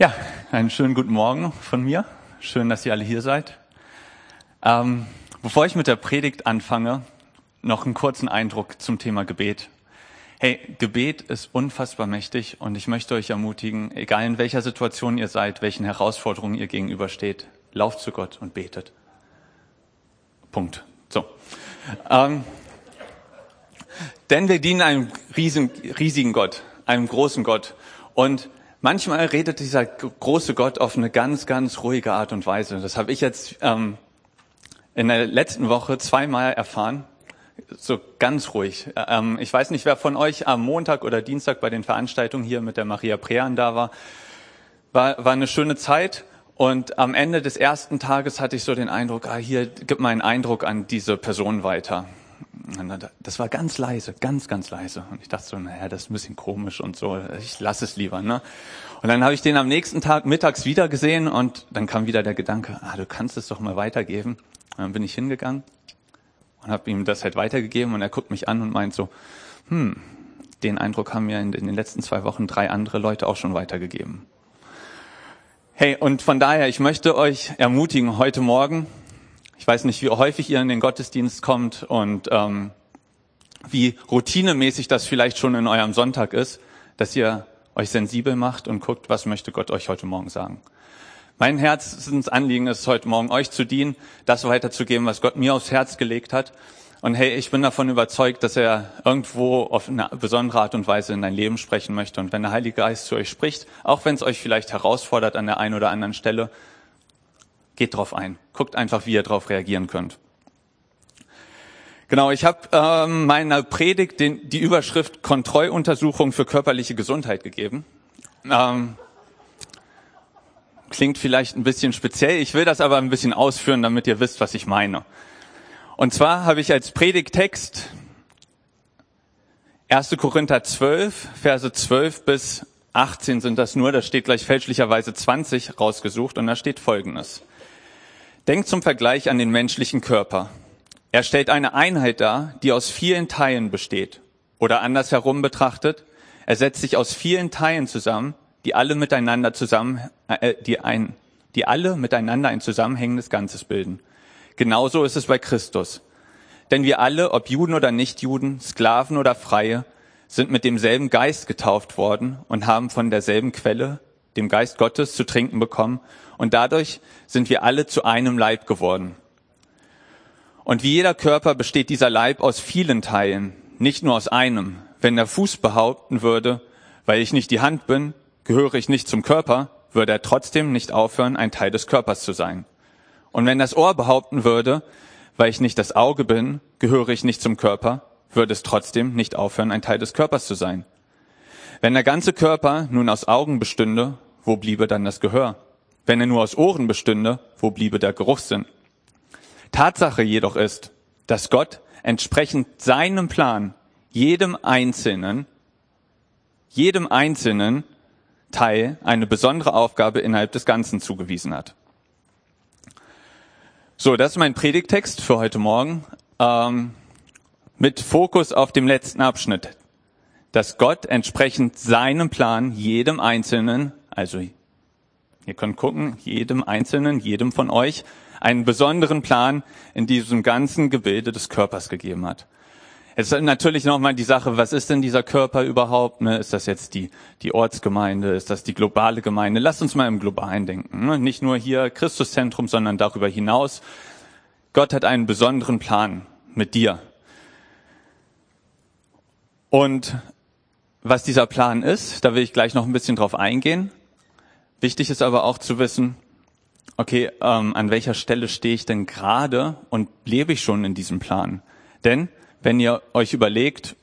Ja, einen schönen guten Morgen von mir. Schön, dass ihr alle hier seid. Ähm, bevor ich mit der Predigt anfange, noch einen kurzen Eindruck zum Thema Gebet. Hey, Gebet ist unfassbar mächtig und ich möchte euch ermutigen, egal in welcher Situation ihr seid, welchen Herausforderungen ihr gegenübersteht, lauft zu Gott und betet. Punkt. So. Ähm, denn wir dienen einem riesen, riesigen Gott, einem großen Gott. Und manchmal redet dieser große Gott auf eine ganz, ganz ruhige Art und Weise. Das habe ich jetzt ähm, in der letzten Woche zweimal erfahren. So ganz ruhig. Ähm, ich weiß nicht, wer von euch am Montag oder Dienstag bei den Veranstaltungen hier mit der Maria Prean da war. War, war eine schöne Zeit. Und am Ende des ersten Tages hatte ich so den Eindruck, ah, hier, gib mal einen Eindruck an diese Person weiter. Das war ganz leise, ganz, ganz leise. Und ich dachte so, naja, das ist ein bisschen komisch und so, ich lasse es lieber. Ne? Und dann habe ich den am nächsten Tag mittags wieder gesehen und dann kam wieder der Gedanke, ah, du kannst es doch mal weitergeben. Und dann bin ich hingegangen und habe ihm das halt weitergegeben und er guckt mich an und meint so, hm, den Eindruck haben mir in den letzten zwei Wochen drei andere Leute auch schon weitergegeben. Hey, und von daher, ich möchte euch ermutigen, heute Morgen ich weiß nicht, wie häufig ihr in den Gottesdienst kommt und ähm, wie routinemäßig das vielleicht schon in eurem Sonntag ist, dass ihr euch sensibel macht und guckt, was möchte Gott euch heute Morgen sagen. Mein Herzensanliegen ist heute Morgen, euch zu dienen, das weiterzugeben, was Gott mir aufs Herz gelegt hat. Und hey, ich bin davon überzeugt, dass er irgendwo auf eine besondere Art und Weise in dein Leben sprechen möchte. Und wenn der Heilige Geist zu euch spricht, auch wenn es euch vielleicht herausfordert an der einen oder anderen Stelle, Geht drauf ein. Guckt einfach, wie ihr darauf reagieren könnt. Genau, ich habe ähm, meiner Predigt den, die Überschrift Kontrolluntersuchung für körperliche Gesundheit gegeben. Ähm, klingt vielleicht ein bisschen speziell, ich will das aber ein bisschen ausführen, damit ihr wisst, was ich meine. Und zwar habe ich als Predigtext 1. Korinther 12, Verse 12 bis 18 sind das nur, da steht gleich fälschlicherweise 20 rausgesucht und da steht Folgendes. Denkt zum Vergleich an den menschlichen Körper. Er stellt eine Einheit dar, die aus vielen Teilen besteht. Oder andersherum betrachtet, er setzt sich aus vielen Teilen zusammen, die alle miteinander zusammen, äh, die ein, die alle miteinander ein zusammenhängendes Ganzes bilden. Genauso ist es bei Christus. Denn wir alle, ob Juden oder Nichtjuden, Sklaven oder Freie, sind mit demselben Geist getauft worden und haben von derselben Quelle, dem Geist Gottes, zu trinken bekommen und dadurch sind wir alle zu einem Leib geworden. Und wie jeder Körper besteht dieser Leib aus vielen Teilen, nicht nur aus einem. Wenn der Fuß behaupten würde, weil ich nicht die Hand bin, gehöre ich nicht zum Körper, würde er trotzdem nicht aufhören, ein Teil des Körpers zu sein. Und wenn das Ohr behaupten würde, weil ich nicht das Auge bin, gehöre ich nicht zum Körper, würde es trotzdem nicht aufhören, ein Teil des Körpers zu sein. Wenn der ganze Körper nun aus Augen bestünde, wo bliebe dann das Gehör? Wenn er nur aus Ohren bestünde, wo bliebe der Geruchssinn? Tatsache jedoch ist, dass Gott entsprechend seinem Plan jedem Einzelnen, jedem einzelnen Teil eine besondere Aufgabe innerhalb des Ganzen zugewiesen hat. So, das ist mein Predigtext für heute Morgen ähm, mit Fokus auf dem letzten Abschnitt, dass Gott entsprechend seinem Plan jedem Einzelnen, also Ihr könnt gucken, jedem Einzelnen, jedem von euch einen besonderen Plan in diesem ganzen Gebilde des Körpers gegeben hat. Jetzt natürlich nochmal die Sache, was ist denn dieser Körper überhaupt? Ne? Ist das jetzt die, die Ortsgemeinde? Ist das die globale Gemeinde? Lasst uns mal im Globalen denken. Ne? Nicht nur hier Christuszentrum, sondern darüber hinaus. Gott hat einen besonderen Plan mit dir. Und was dieser Plan ist, da will ich gleich noch ein bisschen drauf eingehen. Wichtig ist aber auch zu wissen, okay, ähm, an welcher Stelle stehe ich denn gerade und lebe ich schon in diesem Plan? Denn wenn ihr euch überlegt,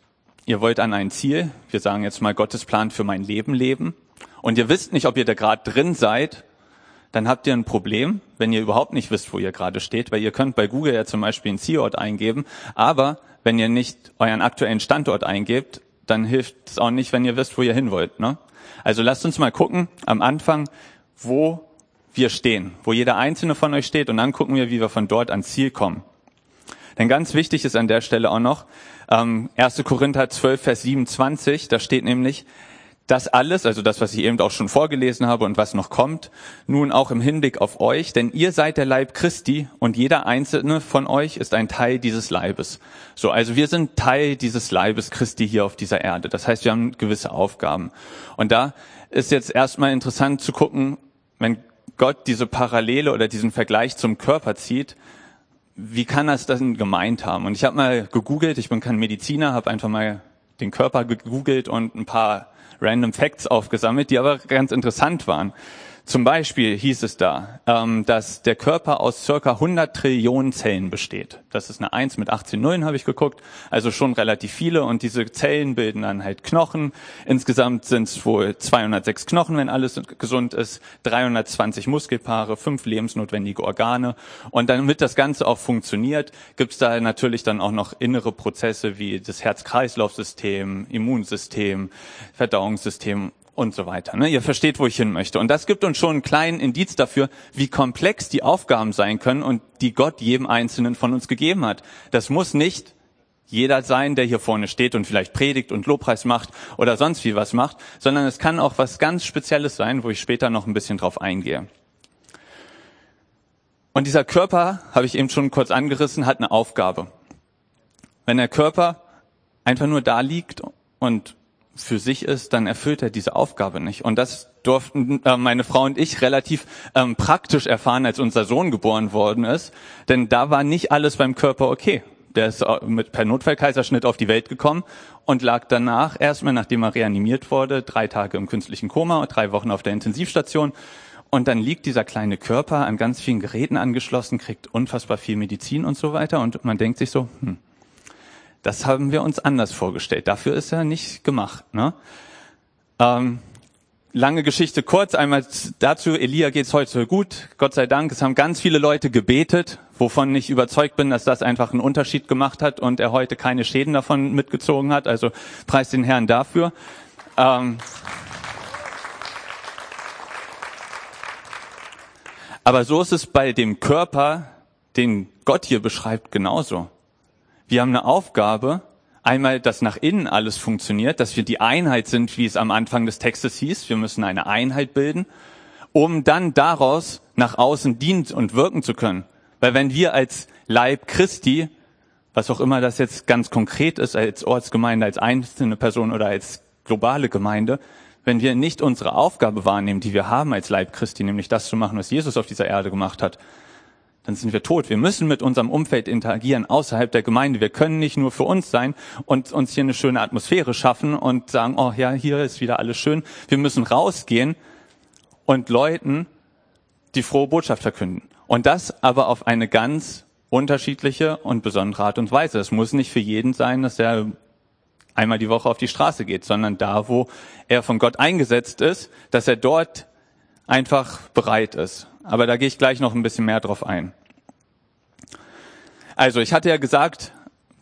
ihr wollt an ein Ziel, wir sagen jetzt mal Gottes Plan für mein Leben leben, und ihr wisst nicht, ob ihr da gerade drin seid, dann habt ihr ein Problem, wenn ihr überhaupt nicht wisst, wo ihr gerade steht, weil ihr könnt bei Google ja zum Beispiel einen Zielort eingeben, aber wenn ihr nicht euren aktuellen Standort eingebt, dann hilft es auch nicht, wenn ihr wisst, wo ihr hin wollt. Ne? Also lasst uns mal gucken am Anfang, wo wir stehen, wo jeder einzelne von euch steht und dann gucken wir, wie wir von dort ans Ziel kommen. Denn ganz wichtig ist an der Stelle auch noch ähm, 1. Korinther 12, Vers 27, da steht nämlich, Das alles, also das, was ich eben auch schon vorgelesen habe und was noch kommt, nun auch im Hinblick auf euch, denn ihr seid der Leib Christi und jeder einzelne von euch ist ein Teil dieses Leibes. So, also wir sind Teil dieses Leibes Christi hier auf dieser Erde. Das heißt, wir haben gewisse Aufgaben. Und da ist jetzt erstmal interessant zu gucken, wenn Gott diese Parallele oder diesen Vergleich zum Körper zieht, wie kann das denn gemeint haben? Und ich habe mal gegoogelt, ich bin kein Mediziner, habe einfach mal den Körper gegoogelt und ein paar random Facts aufgesammelt, die aber ganz interessant waren. Zum Beispiel hieß es da, ähm, dass der Körper aus circa 100 Trillionen Zellen besteht. Das ist eine 1 mit 18 Nullen, habe ich geguckt. Also schon relativ viele. Und diese Zellen bilden dann halt Knochen. Insgesamt sind es wohl 206 Knochen, wenn alles gesund ist, 320 Muskelpaare, fünf lebensnotwendige Organe. Und damit das Ganze auch funktioniert, gibt es da natürlich dann auch noch innere Prozesse wie das Herz-Kreislauf-System, Immunsystem, Verdauungssystem und so weiter. Ne? Ihr versteht, wo ich hin möchte. Und das gibt uns schon einen kleinen Indiz dafür, wie komplex die Aufgaben sein können und die Gott jedem Einzelnen von uns gegeben hat. Das muss nicht jeder sein, der hier vorne steht und vielleicht predigt und Lobpreis macht oder sonst wie was macht, sondern es kann auch was ganz Spezielles sein, wo ich später noch ein bisschen drauf eingehe. Und dieser Körper, habe ich eben schon kurz angerissen, hat eine Aufgabe. Wenn der Körper einfach nur da liegt und für sich ist, dann erfüllt er diese Aufgabe nicht. Und das durften äh, meine Frau und ich relativ ähm, praktisch erfahren, als unser Sohn geboren worden ist. Denn da war nicht alles beim Körper okay. Der ist äh, mit per Notfallkaiserschnitt auf die Welt gekommen und lag danach erstmal, nachdem er reanimiert wurde, drei Tage im künstlichen Koma und drei Wochen auf der Intensivstation. Und dann liegt dieser kleine Körper an ganz vielen Geräten angeschlossen, kriegt unfassbar viel Medizin und so weiter. Und man denkt sich so, hm, das haben wir uns anders vorgestellt. Dafür ist er nicht gemacht. Ne? Ähm, lange Geschichte kurz. Einmal dazu, Elia geht's heute gut. Gott sei Dank. Es haben ganz viele Leute gebetet, wovon ich überzeugt bin, dass das einfach einen Unterschied gemacht hat und er heute keine Schäden davon mitgezogen hat. Also preis den Herrn dafür. Ähm, aber so ist es bei dem Körper, den Gott hier beschreibt, genauso. Wir haben eine Aufgabe, einmal, dass nach innen alles funktioniert, dass wir die Einheit sind, wie es am Anfang des Textes hieß. Wir müssen eine Einheit bilden, um dann daraus nach außen dient und wirken zu können. Weil wenn wir als Leib Christi, was auch immer das jetzt ganz konkret ist, als Ortsgemeinde, als einzelne Person oder als globale Gemeinde, wenn wir nicht unsere Aufgabe wahrnehmen, die wir haben als Leib Christi, nämlich das zu machen, was Jesus auf dieser Erde gemacht hat, dann sind wir tot. Wir müssen mit unserem Umfeld interagieren außerhalb der Gemeinde. Wir können nicht nur für uns sein und uns hier eine schöne Atmosphäre schaffen und sagen, oh ja, hier ist wieder alles schön. Wir müssen rausgehen und Leuten die frohe Botschaft verkünden. Und das aber auf eine ganz unterschiedliche und besondere Art und Weise. Es muss nicht für jeden sein, dass er einmal die Woche auf die Straße geht, sondern da, wo er von Gott eingesetzt ist, dass er dort einfach bereit ist. Aber da gehe ich gleich noch ein bisschen mehr drauf ein. Also, ich hatte ja gesagt,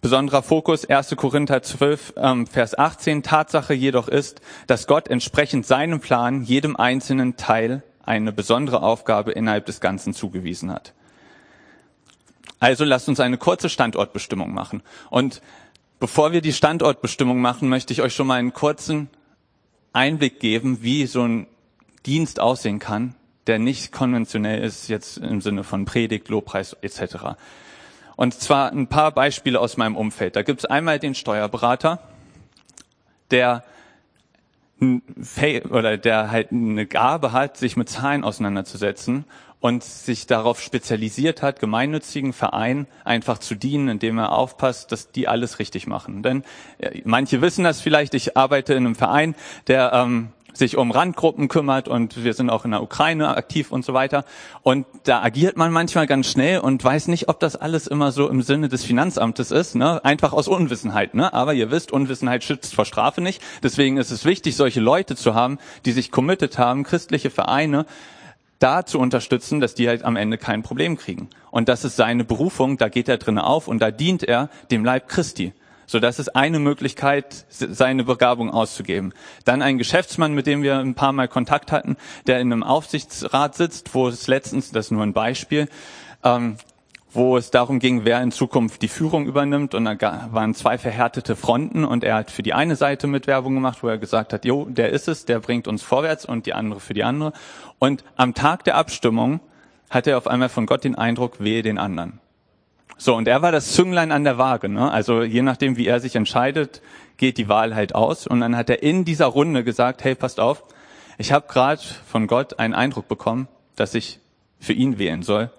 besonderer Fokus 1. Korinther 12, ähm, Vers 18. Tatsache jedoch ist, dass Gott entsprechend seinem Plan jedem einzelnen Teil eine besondere Aufgabe innerhalb des Ganzen zugewiesen hat. Also lasst uns eine kurze Standortbestimmung machen. Und bevor wir die Standortbestimmung machen, möchte ich euch schon mal einen kurzen Einblick geben, wie so ein Dienst aussehen kann, der nicht konventionell ist, jetzt im Sinne von Predigt, Lobpreis etc. Und zwar ein paar Beispiele aus meinem Umfeld. Da gibt es einmal den Steuerberater, der oder der halt eine Gabe hat, sich mit Zahlen auseinanderzusetzen und sich darauf spezialisiert hat, gemeinnützigen Vereinen einfach zu dienen, indem er aufpasst, dass die alles richtig machen. Denn äh, manche wissen das vielleicht, ich arbeite in einem Verein, der ähm, sich um Randgruppen kümmert und wir sind auch in der Ukraine aktiv und so weiter. Und da agiert man manchmal ganz schnell und weiß nicht, ob das alles immer so im Sinne des Finanzamtes ist, ne? einfach aus Unwissenheit. Ne? Aber ihr wisst, Unwissenheit schützt vor Strafe nicht. Deswegen ist es wichtig, solche Leute zu haben, die sich committed haben, christliche Vereine, da zu unterstützen, dass die halt am Ende kein Problem kriegen. Und das ist seine Berufung, da geht er drinnen auf und da dient er dem Leib Christi. So, das ist eine Möglichkeit, seine Begabung auszugeben. Dann ein Geschäftsmann, mit dem wir ein paar Mal Kontakt hatten, der in einem Aufsichtsrat sitzt, wo es letztens, das ist nur ein Beispiel, ähm, wo es darum ging, wer in Zukunft die Führung übernimmt. Und da waren zwei verhärtete Fronten und er hat für die eine Seite mit Werbung gemacht, wo er gesagt hat, jo, der ist es, der bringt uns vorwärts und die andere für die andere. Und am Tag der Abstimmung hatte er auf einmal von Gott den Eindruck, wehe den anderen. So, und er war das Zünglein an der Waage. Ne? Also je nachdem, wie er sich entscheidet, geht die Wahl halt aus. Und dann hat er in dieser Runde gesagt, hey, passt auf, ich habe gerade von Gott einen Eindruck bekommen, dass ich für ihn wählen soll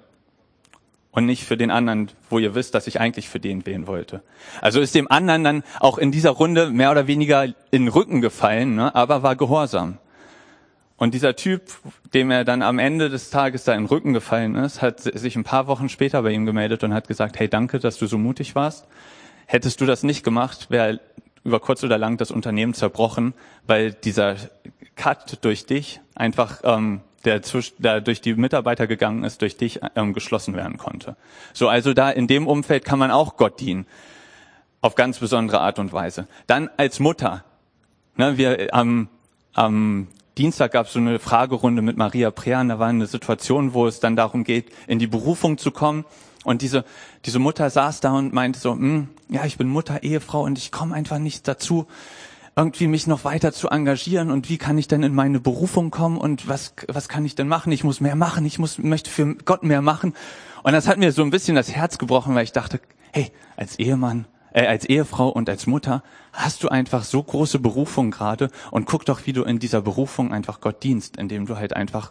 und nicht für den anderen, wo ihr wisst, dass ich eigentlich für den wählen wollte. Also ist dem anderen dann auch in dieser Runde mehr oder weniger in den Rücken gefallen, ne, aber war gehorsam. Und dieser Typ, dem er dann am Ende des Tages da in den Rücken gefallen ist, hat sich ein paar Wochen später bei ihm gemeldet und hat gesagt, hey, danke, dass du so mutig warst. Hättest du das nicht gemacht, wäre über kurz oder lang das Unternehmen zerbrochen, weil dieser Cut durch dich einfach ähm, der, der durch die Mitarbeiter gegangen ist, durch dich ähm, geschlossen werden konnte. So, also da in dem Umfeld kann man auch Gott dienen. Auf ganz besondere Art und Weise. Dann als Mutter. Ne, wir am, am Dienstag gab es so eine Fragerunde mit Maria Prean. Da war eine Situation, wo es dann darum geht, in die Berufung zu kommen. Und diese, diese Mutter saß da und meinte so, hm, ja, ich bin Mutter, Ehefrau und ich komme einfach nicht dazu, irgendwie mich noch weiter zu engagieren und wie kann ich denn in meine Berufung kommen und was, was kann ich denn machen? Ich muss mehr machen, ich muss, möchte für Gott mehr machen. Und das hat mir so ein bisschen das Herz gebrochen, weil ich dachte, hey, als Ehemann, äh, als Ehefrau und als Mutter hast du einfach so große Berufung gerade und guck doch, wie du in dieser Berufung einfach Gott dienst, indem du halt einfach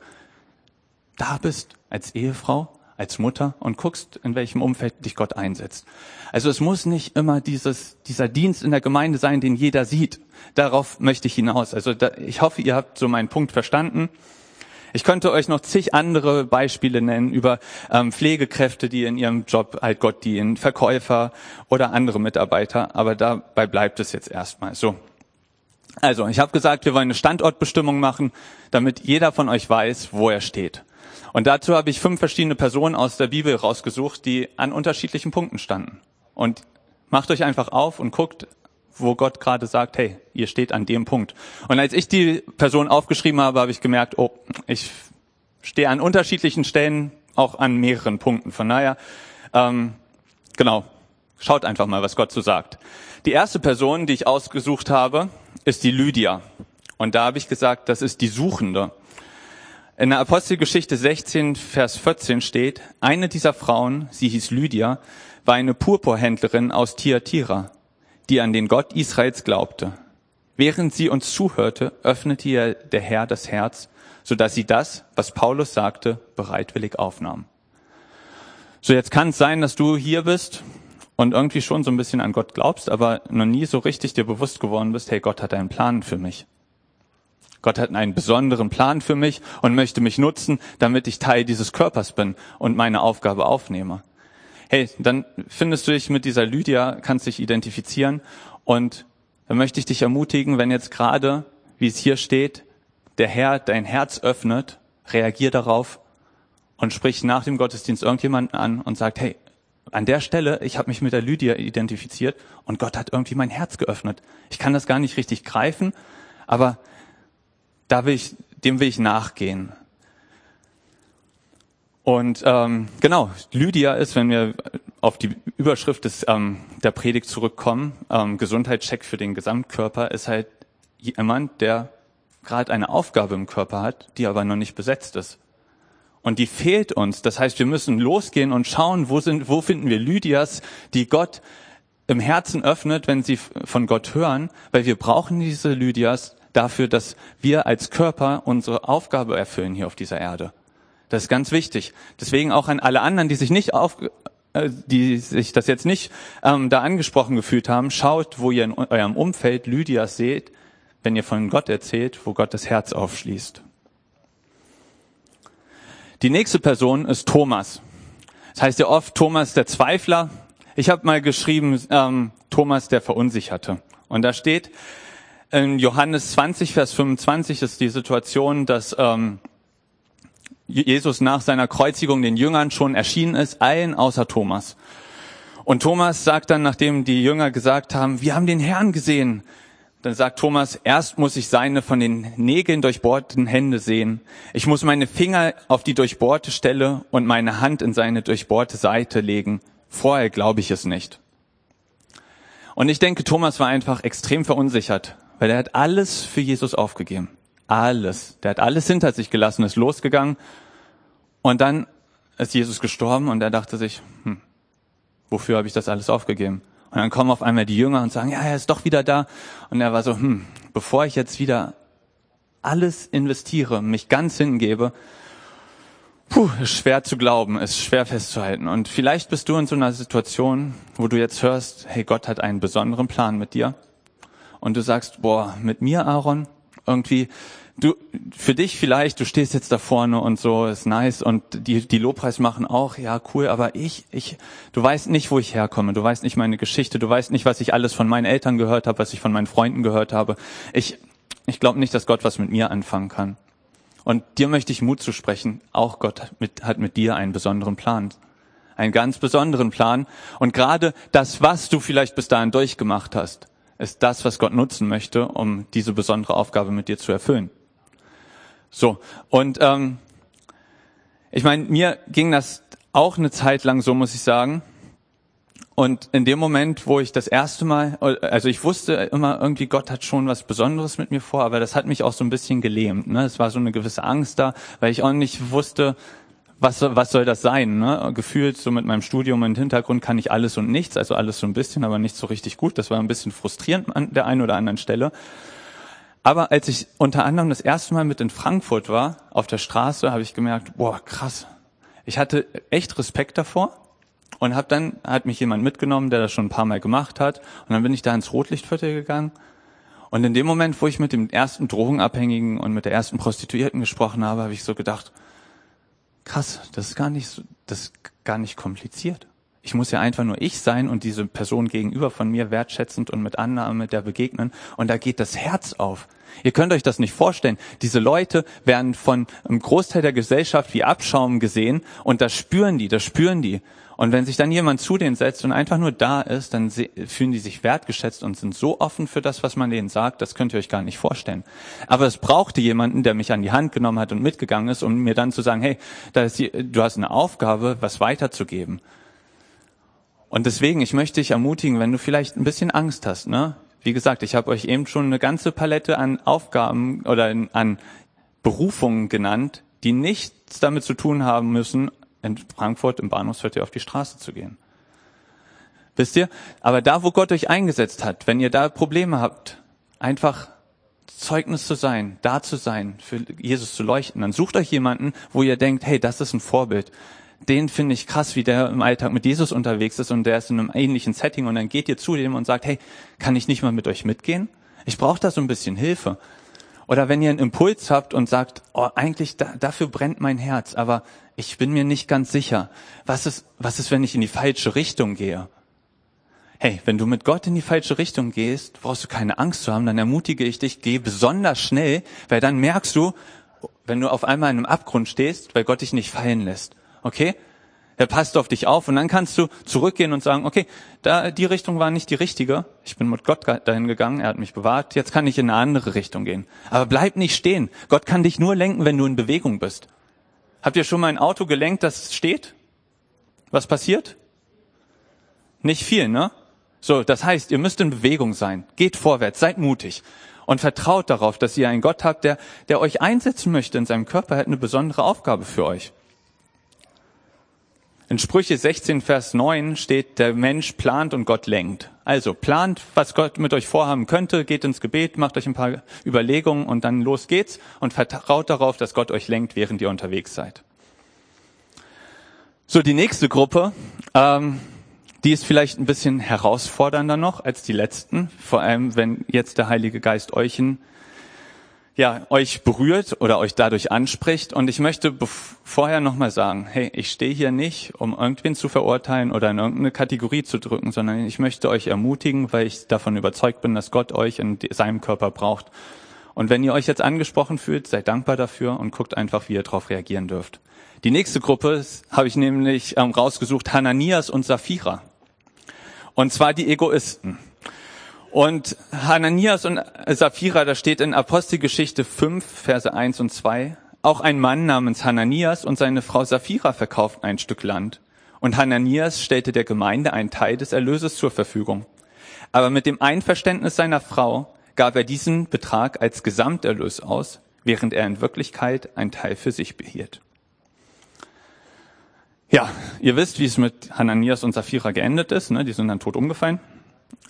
da bist als Ehefrau als Mutter und guckst, in welchem Umfeld dich Gott einsetzt. Also es muss nicht immer dieses, dieser Dienst in der Gemeinde sein, den jeder sieht. Darauf möchte ich hinaus. Also da, ich hoffe, ihr habt so meinen Punkt verstanden. Ich könnte euch noch zig andere Beispiele nennen über ähm, Pflegekräfte, die in ihrem Job halt Gott dienen, Verkäufer oder andere Mitarbeiter, aber dabei bleibt es jetzt erstmal so. Also, ich habe gesagt, wir wollen eine Standortbestimmung machen, damit jeder von euch weiß, wo er steht. Und dazu habe ich fünf verschiedene Personen aus der Bibel rausgesucht, die an unterschiedlichen Punkten standen. Und macht euch einfach auf und guckt, wo Gott gerade sagt, hey, ihr steht an dem Punkt. Und als ich die Person aufgeschrieben habe, habe ich gemerkt, oh, ich stehe an unterschiedlichen Stellen, auch an mehreren Punkten. Von daher, ähm, genau, schaut einfach mal, was Gott so sagt. Die erste Person, die ich ausgesucht habe, ist die Lydia. Und da habe ich gesagt, das ist die Suchende. In der Apostelgeschichte 16, Vers 14 steht, eine dieser Frauen, sie hieß Lydia, war eine Purpurhändlerin aus Thyatira, die an den Gott Israels glaubte. Während sie uns zuhörte, öffnete ihr der Herr das Herz, so dass sie das, was Paulus sagte, bereitwillig aufnahm. So jetzt kann es sein, dass du hier bist und irgendwie schon so ein bisschen an Gott glaubst, aber noch nie so richtig dir bewusst geworden bist, hey, Gott hat einen Plan für mich. Gott hat einen besonderen Plan für mich und möchte mich nutzen, damit ich Teil dieses Körpers bin und meine Aufgabe aufnehme. Hey, dann findest du dich mit dieser Lydia, kannst dich identifizieren und dann möchte ich dich ermutigen, wenn jetzt gerade, wie es hier steht, der Herr dein Herz öffnet, reagier darauf und sprich nach dem Gottesdienst irgendjemanden an und sagt, hey, an der Stelle, ich habe mich mit der Lydia identifiziert und Gott hat irgendwie mein Herz geöffnet. Ich kann das gar nicht richtig greifen, aber da will ich, dem will ich nachgehen. Und ähm, genau, Lydia ist, wenn wir auf die Überschrift des, ähm, der Predigt zurückkommen, ähm, Gesundheitscheck für den Gesamtkörper, ist halt jemand, der gerade eine Aufgabe im Körper hat, die aber noch nicht besetzt ist. Und die fehlt uns. Das heißt, wir müssen losgehen und schauen, wo sind, wo finden wir Lydias, die Gott im Herzen öffnet, wenn sie von Gott hören, weil wir brauchen diese Lydias, dafür, dass wir als Körper unsere Aufgabe erfüllen hier auf dieser Erde. Das ist ganz wichtig. Deswegen auch an alle anderen, die sich nicht auf, äh, die sich das jetzt nicht ähm, da angesprochen gefühlt haben, schaut, wo ihr in eurem Umfeld Lydias seht, wenn ihr von Gott erzählt, wo Gott das Herz aufschließt. Die nächste Person ist Thomas. Das heißt ja oft Thomas der Zweifler. Ich habe mal geschrieben ähm, Thomas der Verunsicherte. Und da steht, in Johannes 20, Vers 25 ist die Situation, dass ähm, Jesus nach seiner Kreuzigung den Jüngern schon erschienen ist, allen außer Thomas. Und Thomas sagt dann, nachdem die Jünger gesagt haben, wir haben den Herrn gesehen, dann sagt Thomas, erst muss ich seine von den Nägeln durchbohrten Hände sehen. Ich muss meine Finger auf die durchbohrte Stelle und meine Hand in seine durchbohrte Seite legen. Vorher glaube ich es nicht. Und ich denke, Thomas war einfach extrem verunsichert, weil er hat alles für Jesus aufgegeben. Alles. Der hat alles hinter sich gelassen, ist losgegangen. Und dann ist Jesus gestorben und er dachte sich, hm, wofür habe ich das alles aufgegeben? Und dann kommen auf einmal die Jünger und sagen, ja, er ist doch wieder da. Und er war so, hm, bevor ich jetzt wieder alles investiere, mich ganz hingebe, puh, ist schwer zu glauben, ist schwer festzuhalten. Und vielleicht bist du in so einer Situation, wo du jetzt hörst, hey, Gott hat einen besonderen Plan mit dir. Und du sagst, boah, mit mir, Aaron, irgendwie, du, für dich vielleicht, du stehst jetzt da vorne und so, ist nice und die, die Lobpreis machen auch, ja, cool, aber ich, ich, du weißt nicht, wo ich herkomme, du weißt nicht meine Geschichte, du weißt nicht, was ich alles von meinen Eltern gehört habe, was ich von meinen Freunden gehört habe. Ich, ich glaube nicht, dass Gott was mit mir anfangen kann. Und dir möchte ich Mut zu sprechen. Auch Gott mit, hat mit dir einen besonderen Plan. Einen ganz besonderen Plan. Und gerade das, was du vielleicht bis dahin durchgemacht hast, ist das, was Gott nutzen möchte, um diese besondere Aufgabe mit dir zu erfüllen. So, und ähm, ich meine, mir ging das auch eine Zeit lang so, muss ich sagen. Und in dem Moment, wo ich das erste Mal, also ich wusste immer irgendwie, Gott hat schon was Besonderes mit mir vor, aber das hat mich auch so ein bisschen gelähmt. Ne? Es war so eine gewisse Angst da, weil ich auch nicht wusste, was, was soll das sein? Ne? Gefühlt so mit meinem Studium und Hintergrund kann ich alles und nichts, also alles so ein bisschen, aber nicht so richtig gut. Das war ein bisschen frustrierend an der einen oder anderen Stelle. Aber als ich unter anderem das erste Mal mit in Frankfurt war, auf der Straße, habe ich gemerkt, boah, krass. Ich hatte echt Respekt davor und hab dann hat mich jemand mitgenommen, der das schon ein paar Mal gemacht hat und dann bin ich da ins Rotlichtviertel gegangen und in dem Moment, wo ich mit dem ersten Drogenabhängigen und mit der ersten Prostituierten gesprochen habe, habe ich so gedacht, krass, das ist gar nicht so, das ist gar nicht kompliziert. Ich muss ja einfach nur ich sein und diese Person gegenüber von mir wertschätzend und mit Annahme der begegnen. Und da geht das Herz auf. Ihr könnt euch das nicht vorstellen. Diese Leute werden von einem Großteil der Gesellschaft wie Abschaum gesehen und das spüren die, das spüren die. Und wenn sich dann jemand zu denen setzt und einfach nur da ist, dann fühlen die sich wertgeschätzt und sind so offen für das, was man denen sagt, das könnt ihr euch gar nicht vorstellen. Aber es brauchte jemanden, der mich an die Hand genommen hat und mitgegangen ist, um mir dann zu sagen, hey, die, du hast eine Aufgabe, was weiterzugeben. Und deswegen, ich möchte dich ermutigen, wenn du vielleicht ein bisschen Angst hast, ne? Wie gesagt, ich habe euch eben schon eine ganze Palette an Aufgaben oder an Berufungen genannt, die nichts damit zu tun haben müssen, in Frankfurt im Bahnhofsviertel auf die Straße zu gehen. Wisst ihr? Aber da, wo Gott euch eingesetzt hat, wenn ihr da Probleme habt, einfach Zeugnis zu sein, da zu sein, für Jesus zu leuchten, dann sucht euch jemanden, wo ihr denkt, hey, das ist ein Vorbild den finde ich krass, wie der im Alltag mit Jesus unterwegs ist und der ist in einem ähnlichen Setting und dann geht ihr zu dem und sagt, hey, kann ich nicht mal mit euch mitgehen? Ich brauche da so ein bisschen Hilfe. Oder wenn ihr einen Impuls habt und sagt, oh, eigentlich da, dafür brennt mein Herz, aber ich bin mir nicht ganz sicher. Was ist, was ist, wenn ich in die falsche Richtung gehe? Hey, wenn du mit Gott in die falsche Richtung gehst, brauchst du keine Angst zu haben, dann ermutige ich dich, geh besonders schnell, weil dann merkst du, wenn du auf einmal in einem Abgrund stehst, weil Gott dich nicht fallen lässt. Okay? Er passt auf dich auf und dann kannst du zurückgehen und sagen, okay, da, die Richtung war nicht die richtige. Ich bin mit Gott dahin gegangen, er hat mich bewahrt, jetzt kann ich in eine andere Richtung gehen. Aber bleib nicht stehen. Gott kann dich nur lenken, wenn du in Bewegung bist. Habt ihr schon mal ein Auto gelenkt, das steht? Was passiert? Nicht viel, ne? So, das heißt, ihr müsst in Bewegung sein. Geht vorwärts, seid mutig und vertraut darauf, dass ihr einen Gott habt, der, der euch einsetzen möchte in seinem Körper, er hat eine besondere Aufgabe für euch. In Sprüche 16, Vers 9 steht, der Mensch plant und Gott lenkt. Also plant, was Gott mit euch vorhaben könnte, geht ins Gebet, macht euch ein paar Überlegungen und dann los geht's und vertraut darauf, dass Gott euch lenkt, während ihr unterwegs seid. So, die nächste Gruppe, ähm, die ist vielleicht ein bisschen herausfordernder noch als die letzten, vor allem wenn jetzt der Heilige Geist euch in ja, euch berührt oder euch dadurch anspricht. Und ich möchte vorher nochmal sagen, hey, ich stehe hier nicht, um irgendwen zu verurteilen oder in irgendeine Kategorie zu drücken, sondern ich möchte euch ermutigen, weil ich davon überzeugt bin, dass Gott euch in seinem Körper braucht. Und wenn ihr euch jetzt angesprochen fühlt, seid dankbar dafür und guckt einfach, wie ihr darauf reagieren dürft. Die nächste Gruppe habe ich nämlich ähm, rausgesucht, Hananias und Sapphira. Und zwar die Egoisten. Und Hananias und Sapphira, da steht in Apostelgeschichte 5, Verse 1 und 2, auch ein Mann namens Hananias und seine Frau Sapphira verkauften ein Stück Land. Und Hananias stellte der Gemeinde einen Teil des Erlöses zur Verfügung. Aber mit dem Einverständnis seiner Frau gab er diesen Betrag als Gesamterlös aus, während er in Wirklichkeit einen Teil für sich behielt. Ja, ihr wisst, wie es mit Hananias und Sapphira geendet ist. Ne? Die sind dann tot umgefallen.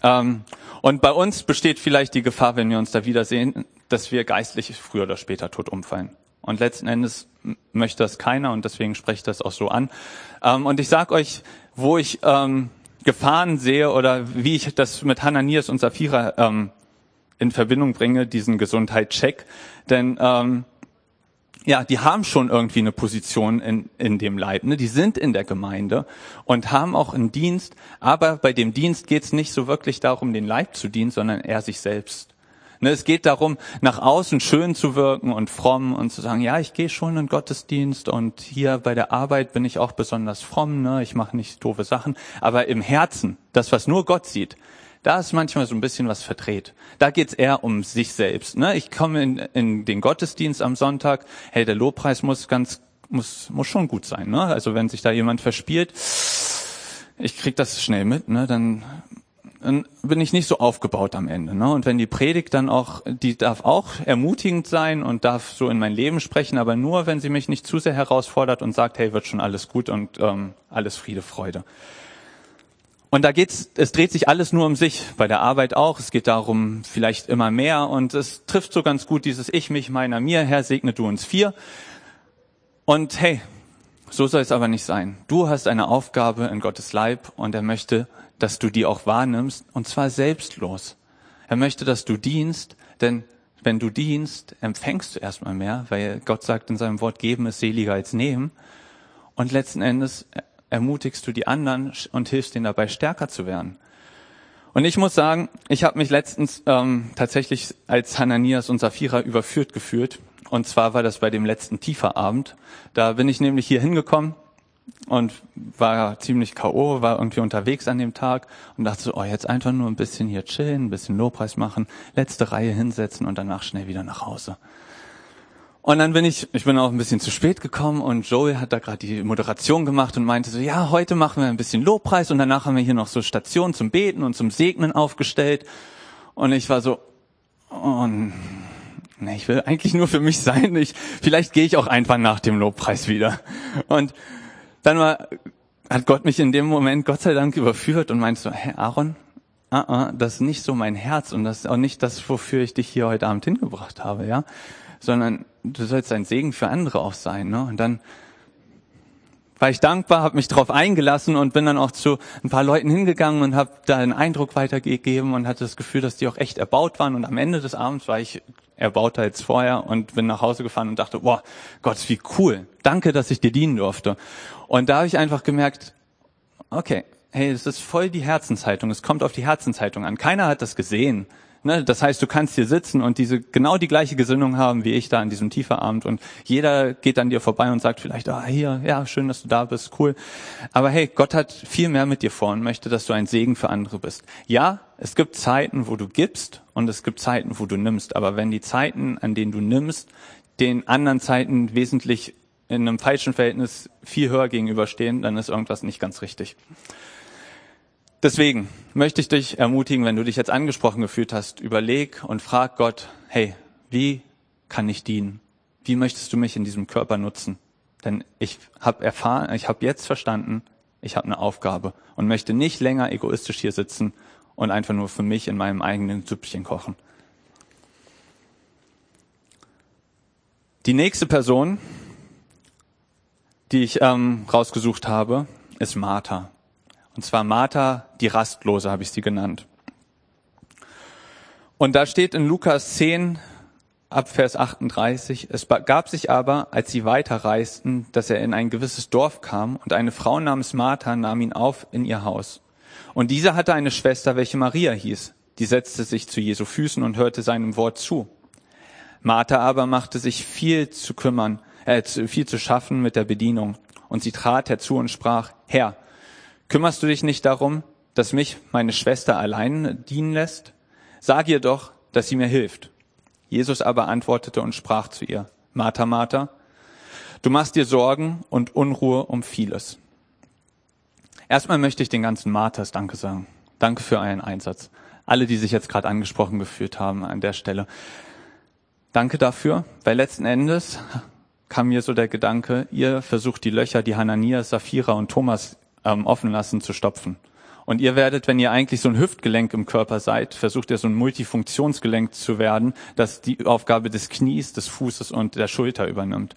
Ähm, und bei uns besteht vielleicht die Gefahr, wenn wir uns da wiedersehen, dass wir geistlich früher oder später tot umfallen. Und letzten Endes möchte das keiner und deswegen spreche ich das auch so an. Ähm, und ich sage euch, wo ich ähm, Gefahren sehe oder wie ich das mit Hananias und Sapphira in Verbindung bringe, diesen Gesundheitscheck. Denn ähm, ja, die haben schon irgendwie eine Position in, in dem Leib. Ne? Die sind in der Gemeinde und haben auch einen Dienst. Aber bei dem Dienst geht es nicht so wirklich darum, den Leib zu dienen, sondern eher sich selbst. Ne, es geht darum, nach außen schön zu wirken und fromm und zu sagen, ja, ich gehe schon in Gottesdienst und hier bei der Arbeit bin ich auch besonders fromm, ne? ich mache nicht doofe Sachen. Aber im Herzen, das, was nur Gott sieht, da ist manchmal so ein bisschen was verdreht. Da geht's eher um sich selbst. Ne? Ich komme in, in den Gottesdienst am Sonntag, hey, der Lobpreis muss ganz, muss, muss schon gut sein. Ne? Also wenn sich da jemand verspielt, ich krieg das schnell mit, ne? dann dann bin ich nicht so aufgebaut am Ende. Ne? Und wenn die Predigt dann auch, die darf auch ermutigend sein und darf so in mein Leben sprechen, aber nur, wenn sie mich nicht zu sehr herausfordert und sagt, hey, wird schon alles gut und ähm, alles Friede, Freude. Und da geht's, es dreht sich alles nur um sich, bei der Arbeit auch. Es geht darum, vielleicht immer mehr. Und es trifft so ganz gut dieses Ich, mich, meiner, mir, Herr, segne du uns vier. Und hey, so soll es aber nicht sein. Du hast eine Aufgabe in Gottes Leib und er möchte dass du die auch wahrnimmst, und zwar selbstlos. Er möchte, dass du dienst, denn wenn du dienst, empfängst du erstmal mehr, weil Gott sagt in seinem Wort, geben ist seliger als nehmen. Und letzten Endes ermutigst du die anderen und hilfst ihnen dabei, stärker zu werden. Und ich muss sagen, ich habe mich letztens ähm, tatsächlich als Hananias und Sapphira überführt gefühlt. Und zwar war das bei dem letzten Tieferabend. Da bin ich nämlich hier hingekommen und war ziemlich K.O., war irgendwie unterwegs an dem Tag und dachte so, oh, jetzt einfach nur ein bisschen hier chillen, ein bisschen Lobpreis machen, letzte Reihe hinsetzen und danach schnell wieder nach Hause. Und dann bin ich, ich bin auch ein bisschen zu spät gekommen und Joey hat da gerade die Moderation gemacht und meinte so, ja, heute machen wir ein bisschen Lobpreis und danach haben wir hier noch so Stationen zum Beten und zum Segnen aufgestellt. Und ich war so, oh, nee, ich will eigentlich nur für mich sein. Ich, vielleicht gehe ich auch einfach nach dem Lobpreis wieder. Und dann war, hat Gott mich in dem Moment Gott sei Dank überführt und meinte so, Hä, Aaron, uh -uh, das ist nicht so mein Herz und das ist auch nicht das, wofür ich dich hier heute Abend hingebracht habe, ja, sondern du sollst ein Segen für andere auch sein, ne? Und dann war ich dankbar, habe mich darauf eingelassen und bin dann auch zu ein paar Leuten hingegangen und habe da einen Eindruck weitergegeben und hatte das Gefühl, dass die auch echt erbaut waren. Und am Ende des Abends war ich erbauter als vorher und bin nach Hause gefahren und dachte, boah, Gott, wie cool. Danke, dass ich dir dienen durfte. Und da habe ich einfach gemerkt, okay, hey, es ist voll die Herzenshaltung. Es kommt auf die Herzenshaltung an. Keiner hat das gesehen. Ne? Das heißt, du kannst hier sitzen und diese genau die gleiche Gesinnung haben wie ich da an diesem Tieferabend und jeder geht an dir vorbei und sagt vielleicht, ah hier, ja, schön, dass du da bist, cool. Aber hey, Gott hat viel mehr mit dir vor und möchte, dass du ein Segen für andere bist. Ja, es gibt Zeiten, wo du gibst und es gibt Zeiten, wo du nimmst. Aber wenn die Zeiten, an denen du nimmst, den anderen Zeiten wesentlich in einem falschen Verhältnis viel höher gegenüberstehen, dann ist irgendwas nicht ganz richtig. Deswegen möchte ich dich ermutigen, wenn du dich jetzt angesprochen gefühlt hast, überleg und frag Gott, hey, wie kann ich dienen? Wie möchtest du mich in diesem Körper nutzen? Denn ich habe erfahren, ich habe jetzt verstanden, ich habe eine Aufgabe und möchte nicht länger egoistisch hier sitzen und einfach nur für mich in meinem eigenen Süppchen kochen. Die nächste Person, die ich ähm, rausgesucht habe, ist Martha. Und zwar Martha, die Rastlose, habe ich sie genannt. Und da steht in Lukas 10 ab Vers 38, es gab sich aber, als sie weiterreisten, dass er in ein gewisses Dorf kam und eine Frau namens Martha nahm ihn auf in ihr Haus. Und diese hatte eine Schwester, welche Maria hieß. Die setzte sich zu Jesu Füßen und hörte seinem Wort zu. Martha aber machte sich viel zu kümmern, äh, viel zu schaffen mit der Bedienung. Und sie trat herzu und sprach, Herr, Kümmerst du dich nicht darum, dass mich meine Schwester allein dienen lässt? Sag ihr doch, dass sie mir hilft. Jesus aber antwortete und sprach zu ihr, Martha, Martha, du machst dir Sorgen und Unruhe um vieles. Erstmal möchte ich den ganzen Marthas Danke sagen. Danke für euren Einsatz. Alle, die sich jetzt gerade angesprochen gefühlt haben an der Stelle. Danke dafür, weil letzten Endes kam mir so der Gedanke, ihr versucht die Löcher, die Hananias, Sapphira und Thomas ähm, offen lassen, zu stopfen. Und ihr werdet, wenn ihr eigentlich so ein Hüftgelenk im Körper seid, versucht ihr so ein Multifunktionsgelenk zu werden, das die Aufgabe des Knies, des Fußes und der Schulter übernimmt.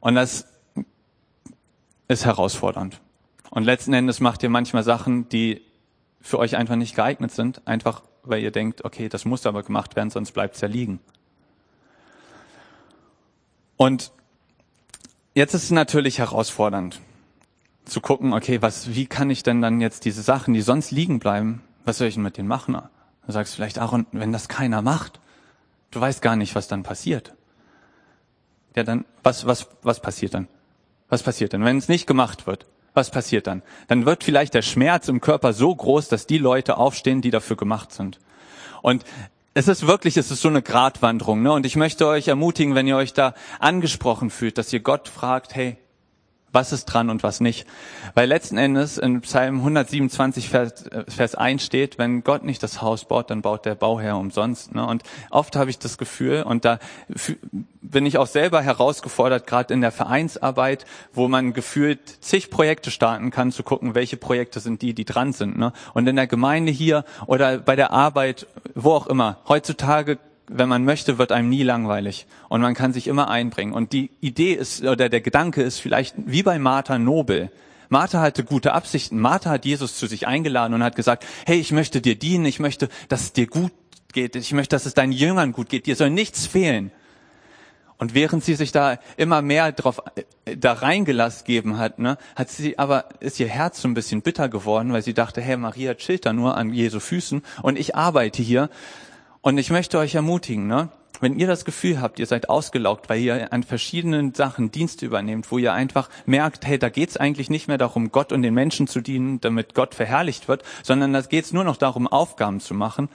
Und das ist herausfordernd. Und letzten Endes macht ihr manchmal Sachen, die für euch einfach nicht geeignet sind, einfach weil ihr denkt, okay, das muss aber gemacht werden, sonst bleibt es ja liegen. Und jetzt ist es natürlich herausfordernd zu gucken, okay, was, wie kann ich denn dann jetzt diese Sachen, die sonst liegen bleiben, was soll ich denn mit denen machen? Du sagst vielleicht, Aaron, wenn das keiner macht, du weißt gar nicht, was dann passiert. Ja, dann, was, was, was passiert dann? Was passiert denn, wenn es nicht gemacht wird? Was passiert dann? Dann wird vielleicht der Schmerz im Körper so groß, dass die Leute aufstehen, die dafür gemacht sind. Und es ist wirklich, es ist so eine Gratwanderung, ne? Und ich möchte euch ermutigen, wenn ihr euch da angesprochen fühlt, dass ihr Gott fragt, hey, was ist dran und was nicht. Weil letzten Endes in Psalm 127 Vers, äh, Vers 1 steht, wenn Gott nicht das Haus baut, dann baut der Bauherr umsonst. Ne? Und oft habe ich das Gefühl, und da bin ich auch selber herausgefordert, gerade in der Vereinsarbeit, wo man gefühlt zig Projekte starten kann, zu gucken, welche Projekte sind die, die dran sind. Ne? Und in der Gemeinde hier oder bei der Arbeit, wo auch immer, heutzutage wenn man möchte, wird einem nie langweilig und man kann sich immer einbringen. Und die Idee ist, oder der Gedanke ist vielleicht wie bei Martha Nobel. Martha hatte gute Absichten. Martha hat Jesus zu sich eingeladen und hat gesagt, hey, ich möchte dir dienen, ich möchte, dass es dir gut geht, ich möchte, dass es deinen Jüngern gut geht, dir soll nichts fehlen. Und während sie sich da immer mehr drauf, äh, da reingelassen geben hat, ne, hat sie aber, ist ihr Herz so ein bisschen bitter geworden, weil sie dachte, hey, Maria chillt da nur an Jesu Füßen und ich arbeite hier und ich möchte euch ermutigen, ne? wenn ihr das Gefühl habt, ihr seid ausgelaugt, weil ihr an verschiedenen Sachen Dienste übernehmt, wo ihr einfach merkt, hey, da geht's eigentlich nicht mehr darum, Gott und den Menschen zu dienen, damit Gott verherrlicht wird, sondern da geht's nur noch darum, Aufgaben zu machen,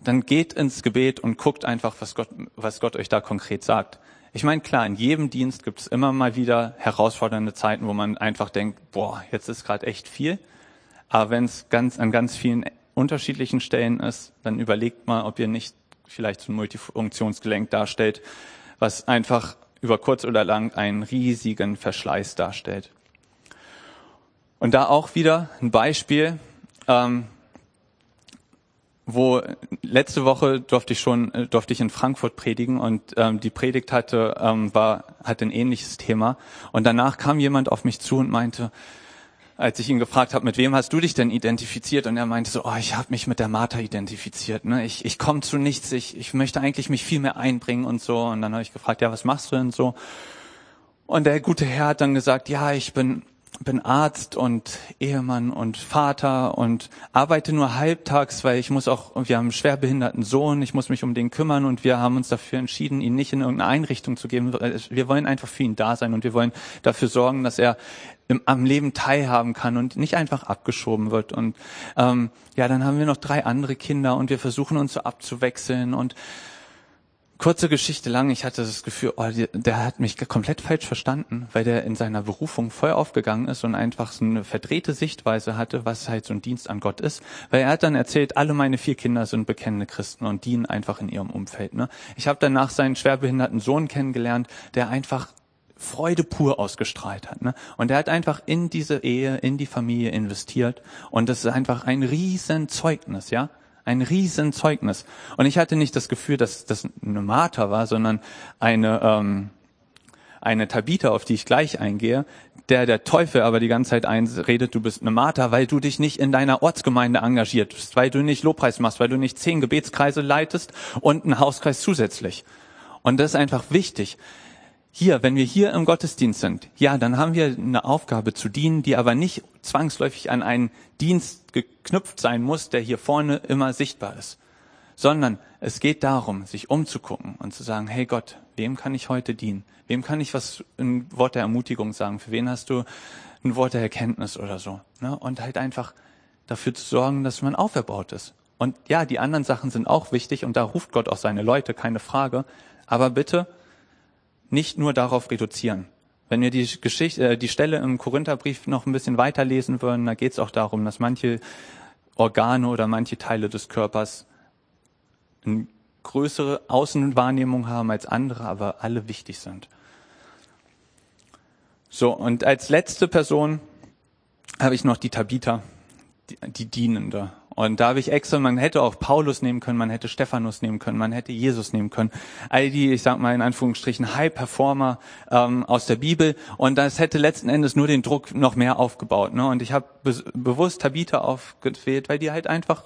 dann geht ins Gebet und guckt einfach, was Gott, was Gott euch da konkret sagt. Ich meine, klar, in jedem Dienst gibt es immer mal wieder herausfordernde Zeiten, wo man einfach denkt, boah, jetzt ist gerade echt viel. Aber wenn es ganz an ganz vielen unterschiedlichen Stellen ist, dann überlegt mal, ob ihr nicht vielleicht so ein Multifunktionsgelenk darstellt, was einfach über kurz oder lang einen riesigen Verschleiß darstellt. Und da auch wieder ein Beispiel, ähm, wo letzte Woche durfte ich schon äh, durfte ich in Frankfurt predigen und ähm, die Predigt hatte ähm, war hatte ein ähnliches Thema und danach kam jemand auf mich zu und meinte als ich ihn gefragt habe, mit wem hast du dich denn identifiziert? Und er meinte so, oh, ich habe mich mit der Martha identifiziert. Ne? Ich, ich komme zu nichts, ich, ich möchte eigentlich mich viel mehr einbringen und so. Und dann habe ich gefragt, ja, was machst du denn so? Und der gute Herr hat dann gesagt, ja, ich bin bin Arzt und Ehemann und Vater und arbeite nur halbtags, weil ich muss auch, wir haben einen schwerbehinderten Sohn, ich muss mich um den kümmern und wir haben uns dafür entschieden, ihn nicht in irgendeine Einrichtung zu geben. Wir wollen einfach für ihn da sein und wir wollen dafür sorgen, dass er am Leben teilhaben kann und nicht einfach abgeschoben wird. Und ähm, ja, dann haben wir noch drei andere Kinder und wir versuchen uns so abzuwechseln und kurze Geschichte lang, ich hatte das Gefühl, oh, der hat mich komplett falsch verstanden, weil der in seiner Berufung voll aufgegangen ist und einfach so eine verdrehte Sichtweise hatte, was halt so ein Dienst an Gott ist. Weil er hat dann erzählt, alle meine vier Kinder sind bekennende Christen und dienen einfach in ihrem Umfeld. Ne? Ich habe danach seinen schwerbehinderten Sohn kennengelernt, der einfach Freude pur ausgestrahlt hat. Ne? Und er hat einfach in diese Ehe, in die Familie investiert. Und das ist einfach ein riesen Zeugnis, ja. Ein Riesenzeugnis. Und ich hatte nicht das Gefühl, dass das eine Martha war, sondern eine, ähm, eine Tabitha, auf die ich gleich eingehe, der der Teufel aber die ganze Zeit einredet, du bist eine Martha, weil du dich nicht in deiner Ortsgemeinde engagiert bist, weil du nicht Lobpreis machst, weil du nicht zehn Gebetskreise leitest und einen Hauskreis zusätzlich. Und das ist einfach wichtig hier, wenn wir hier im Gottesdienst sind, ja, dann haben wir eine Aufgabe zu dienen, die aber nicht zwangsläufig an einen Dienst geknüpft sein muss, der hier vorne immer sichtbar ist, sondern es geht darum, sich umzugucken und zu sagen, hey Gott, wem kann ich heute dienen? Wem kann ich was, ein Wort der Ermutigung sagen? Für wen hast du ein Wort der Erkenntnis oder so? Ne? Und halt einfach dafür zu sorgen, dass man auferbaut ist Und ja, die anderen Sachen sind auch wichtig und da ruft Gott auch seine Leute, keine Frage. Aber bitte nicht nur darauf reduzieren. Wenn wir die Geschichte, äh, die Stelle im Korintherbrief noch ein bisschen weiterlesen würden, da geht es auch darum, dass manche Organe oder manche Teile des Körpers eine größere Außenwahrnehmung haben als andere, aber alle wichtig sind. So, und als letzte Person habe ich noch die Tabitha, die, die Dienende. Und da habe ich extra, man hätte auch Paulus nehmen können, man hätte Stephanus nehmen können, man hätte Jesus nehmen können. All die, ich sag mal in Anführungsstrichen, High-Performer ähm, aus der Bibel. Und das hätte letzten Endes nur den Druck noch mehr aufgebaut. Ne? Und ich habe be bewusst Tabitha aufgewählt, weil die halt einfach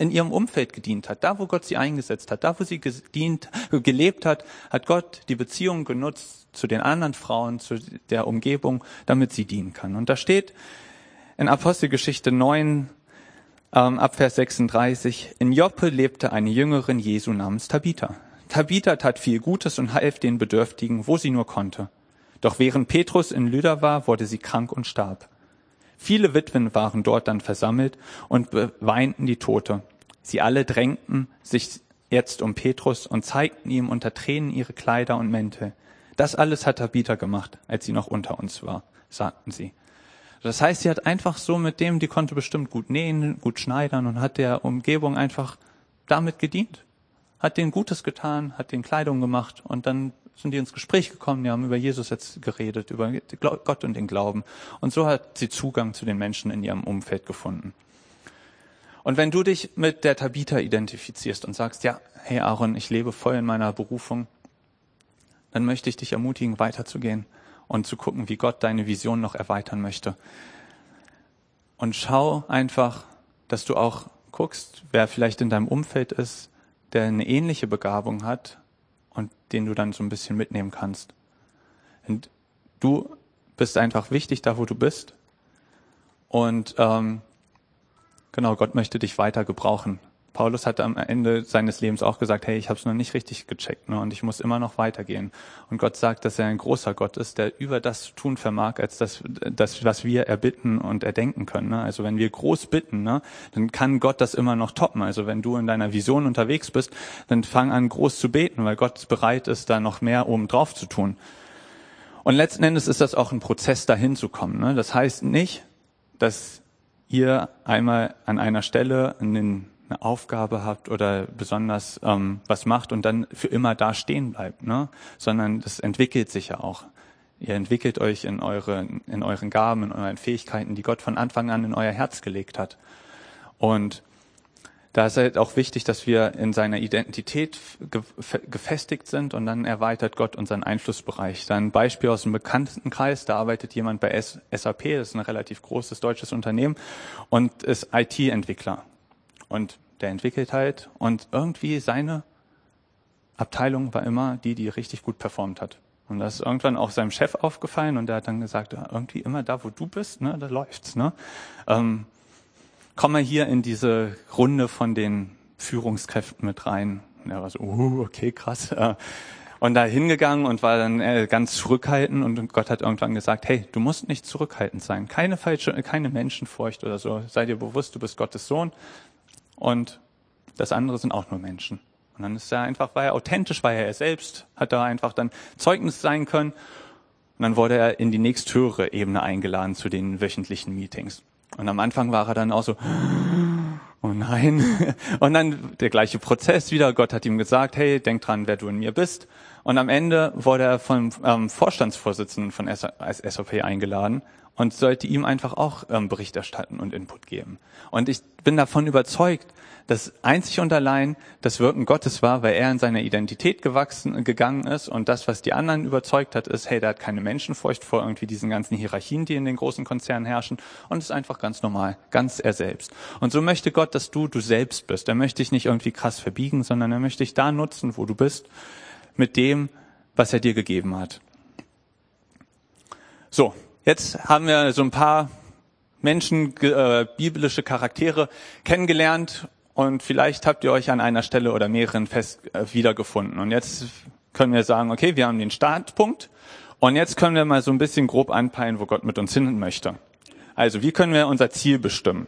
in ihrem Umfeld gedient hat. Da, wo Gott sie eingesetzt hat, da, wo sie gedient, gelebt hat, hat Gott die Beziehung genutzt zu den anderen Frauen, zu der Umgebung, damit sie dienen kann. Und da steht in Apostelgeschichte 9, ähm, ab Vers 36, in Joppe lebte eine Jüngerin Jesu namens Tabitha. Tabitha tat viel Gutes und half den Bedürftigen, wo sie nur konnte. Doch während Petrus in Lüder war, wurde sie krank und starb. Viele Witwen waren dort dann versammelt und weinten die Tote. Sie alle drängten sich jetzt um Petrus und zeigten ihm unter Tränen ihre Kleider und Mäntel. Das alles hat Tabitha gemacht, als sie noch unter uns war, sagten sie. Das heißt, sie hat einfach so mit dem, die konnte bestimmt gut nähen, gut schneidern und hat der Umgebung einfach damit gedient. Hat denen Gutes getan, hat den Kleidung gemacht und dann sind die ins Gespräch gekommen, die haben über Jesus jetzt geredet, über Gott und den Glauben. Und so hat sie Zugang zu den Menschen in ihrem Umfeld gefunden. Und wenn du dich mit der Tabitha identifizierst und sagst, ja, hey Aaron, ich lebe voll in meiner Berufung, dann möchte ich dich ermutigen, weiterzugehen und zu gucken, wie Gott deine Vision noch erweitern möchte. Und schau einfach, dass du auch guckst, wer vielleicht in deinem Umfeld ist, der eine ähnliche Begabung hat und den du dann so ein bisschen mitnehmen kannst. Und du bist einfach wichtig da, wo du bist. Und ähm, genau, Gott möchte dich weiter gebrauchen. Paulus hatte am Ende seines Lebens auch gesagt, hey, ich habe es noch nicht richtig gecheckt ne, und ich muss immer noch weitergehen. Und Gott sagt, dass er ein großer Gott ist, der über das zu tun vermag, als das, das was wir erbitten und erdenken können. Ne? Also wenn wir groß bitten, ne, dann kann Gott das immer noch toppen. Also wenn du in deiner Vision unterwegs bist, dann fang an, groß zu beten, weil Gott bereit ist, da noch mehr oben drauf zu tun. Und letzten Endes ist das auch ein Prozess, dahin zu kommen. Ne? Das heißt nicht, dass ihr einmal an einer Stelle in den eine Aufgabe habt oder besonders ähm, was macht und dann für immer da stehen bleibt, ne? sondern das entwickelt sich ja auch. Ihr entwickelt euch in, eure, in euren Gaben, in euren Fähigkeiten, die Gott von Anfang an in euer Herz gelegt hat. Und da ist halt auch wichtig, dass wir in seiner Identität gefestigt sind und dann erweitert Gott unseren Einflussbereich. Dann ein Beispiel aus dem Bekanntenkreis, da arbeitet jemand bei SAP, das ist ein relativ großes deutsches Unternehmen und ist IT-Entwickler. Und der entwickelt halt und irgendwie seine Abteilung war immer die, die richtig gut performt hat. Und das ist irgendwann auch seinem Chef aufgefallen und der hat dann gesagt, irgendwie immer da, wo du bist, ne, da läuft's. Ne? Ähm, komm mal hier in diese Runde von den Führungskräften mit rein. Und er war so, uh, okay, krass. Äh, und da hingegangen und war dann äh, ganz zurückhaltend und Gott hat irgendwann gesagt, hey, du musst nicht zurückhaltend sein. Keine falsche, keine Menschenfurcht oder so. Sei dir bewusst, du bist Gottes Sohn und das andere sind auch nur Menschen. Und dann ist er einfach, war er authentisch, war er er selbst, hat da einfach dann Zeugnis sein können. Und dann wurde er in die nächsthöhere Ebene eingeladen zu den wöchentlichen Meetings. Und am Anfang war er dann auch so, oh nein. Und dann der gleiche Prozess wieder. Gott hat ihm gesagt, hey, denk dran, wer du in mir bist. Und am Ende wurde er vom ähm, Vorstandsvorsitzenden von SOP eingeladen und sollte ihm einfach auch ähm, Bericht erstatten und Input geben. Und ich bin davon überzeugt, dass einzig und allein das Wirken Gottes war, weil er in seiner Identität gewachsen, gegangen ist und das, was die anderen überzeugt hat, ist, hey, der hat keine Menschenfurcht vor irgendwie diesen ganzen Hierarchien, die in den großen Konzernen herrschen und ist einfach ganz normal, ganz er selbst. Und so möchte Gott, dass du du selbst bist. Er möchte dich nicht irgendwie krass verbiegen, sondern er möchte dich da nutzen, wo du bist, mit dem, was er dir gegeben hat. So, Jetzt haben wir so ein paar Menschen, äh, biblische Charaktere kennengelernt und vielleicht habt ihr euch an einer Stelle oder mehreren fest äh, wiedergefunden. Und jetzt können wir sagen, okay, wir haben den Startpunkt und jetzt können wir mal so ein bisschen grob anpeilen, wo Gott mit uns hin möchte. Also, wie können wir unser Ziel bestimmen?